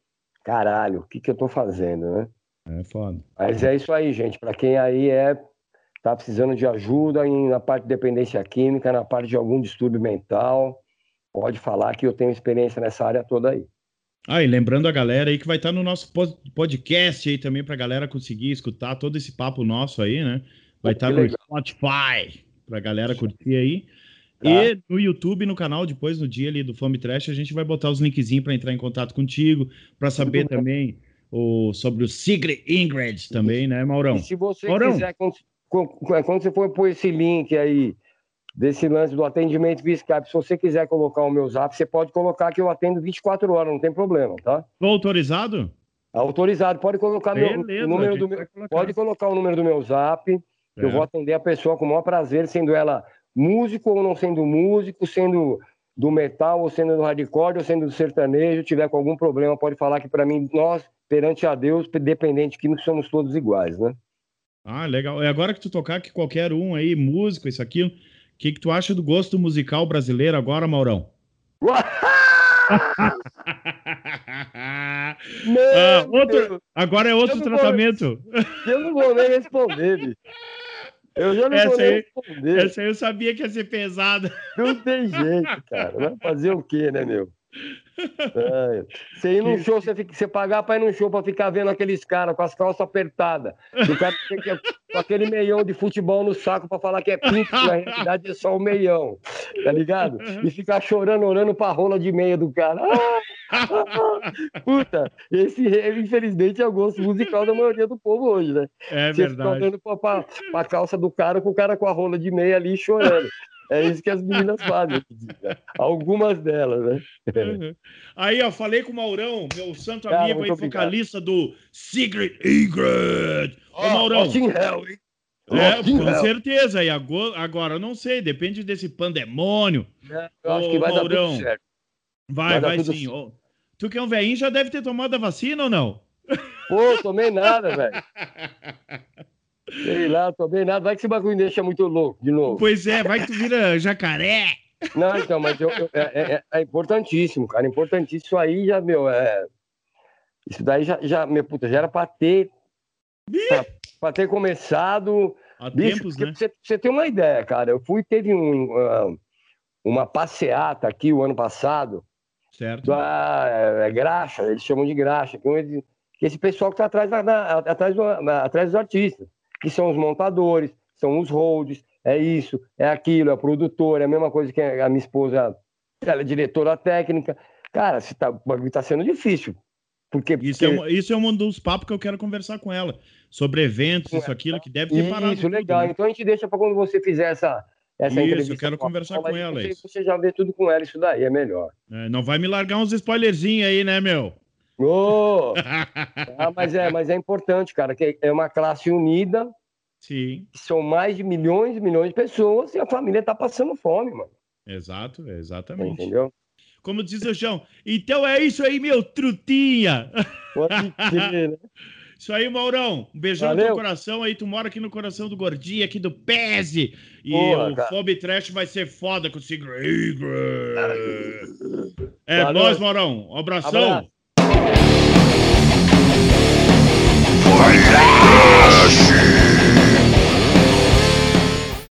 caralho, o que que eu tô fazendo, né? É foda. Mas é isso aí, gente. Para quem aí é tá precisando de ajuda em, na parte de dependência química, na parte de algum distúrbio mental, pode falar que eu tenho experiência nessa área toda aí. Ah, e lembrando a galera aí que vai estar no nosso pod- podcast aí também pra galera conseguir escutar todo esse papo nosso aí, né? Vai Pô, estar no legal. Spotify pra galera curtir aí. Tá. E no YouTube, no canal, depois no dia ali do Fome Trash, a gente vai botar os linkzinhos pra entrar em contato contigo, pra saber bem. também o, sobre o Secret Ingrid também, né, Maurão? E se você Maurão. quiser, quando, quando- quando você for pôr esse link aí, desse lance do atendimento via Skype, se você quiser colocar o meu zap, você pode colocar que eu atendo 24 horas, não tem problema, tá? Tô autorizado? Autorizado, pode colocar meu, Beleza, o número do meu, colocar. pode colocar o número do meu zap, que eu É. vou atender a pessoa com o maior prazer, sendo ela músico ou não sendo músico, sendo do metal ou sendo do hardcore ou sendo do sertanejo, tiver com algum problema, pode falar que para mim, nós, perante a Deus, dependente químico, somos todos iguais, né? Ah, legal. É agora que tu tocar que qualquer um aí, músico, isso, aquilo, o que, que tu acha do gosto musical brasileiro agora, Maurão? [laughs] Ah, outro- Agora é outro Eu não vou- tratamento. eu não vou nem responder, bicho. Eu já não Essa vou nem aí- responder. Essa aí eu sabia que ia ser pesada. Não tem jeito, cara. Vai fazer o quê, né, meu? É. Você ir num show, você, fica, você pagar pra ir num show pra ficar vendo aqueles caras com as calças apertadas. O cara com aquele meião de futebol no saco pra falar que é pinto, na realidade é só o meião. Tá ligado? E ficar chorando, orando pra rola de meia do cara. Ah, Puta, esse infelizmente é o gosto musical da maioria do povo hoje, né? É Você fica verdade. olhando pra, pra, pra calça do cara com o cara com a rola de meia ali chorando. É isso que as meninas fazem. né? Algumas delas, né? Aí, ó, falei com o Maurão, meu santo Cara, amigo aí, vocalista do Secret Ingrid. Ô, Maurão. Hell, hein? É, com certeza. E agora, agora, eu não sei, depende desse pandemônio. Eu acho que vai Maurão. dar tudo certo. Vai, Vai vai sim. certo. Ô, tu que é um velhinho já deve ter tomado a vacina ou não? Pô, tomei nada, velho. [laughs] Sei lá, tomei nada. Vai que esse bagulho deixa muito louco de novo. Pois é, vai que tu vira jacaré. Não, então, mas eu- eu- é, é- é importantíssimo, cara. Importantíssimo. Isso aí já, meu, é. Isso daí já, já meu, puta, já era pra ter. Pra, pra ter começado. Há Bicho, tempos, né? você, você ter uma ideia, cara, eu fui, teve um, ah, uma passeata aqui o ano passado, Certo. da é, graxa, eles chamam de graxa, que, é esse pessoal que está atrás, da- atrás, do- atrás dos artistas, que são os montadores, são os holds, é isso, é aquilo, é o produtor, é a mesma coisa que a minha esposa, ela é diretora técnica. Cara, se tá, sendo difícil. Porque, Isso é, porque- um, isso é um dos papos que eu quero conversar com ela. Sobre eventos, isso, aquilo, que deve ter parado. Isso, tudo, legal. né? Então a gente deixa para quando você fizer essa, essa Isso, eu quero com conversar com ela, Você, isso. você já vê tudo com ela, isso daí é melhor. É, não vai me largar uns spoilerzinhos aí, né, meu? Ô, [laughs] ah, mas, é, mas é importante, cara, que é uma classe unida, Sim, são mais de milhões e milhões de pessoas e a família tá passando fome, mano. exato, exatamente. Entendeu? Como diz o João. Então é isso aí, meu trutinha. Né? [laughs] Isso aí, Maurão. Um beijão no Valeu. teu coração aí. Tu mora aqui no coração do Gordinho, aqui do Pese. E Boa, o cara. Fob Trash vai ser foda com o Sigrid. É Valeu. nóis, Maurão. Um abração. Abraço. For last!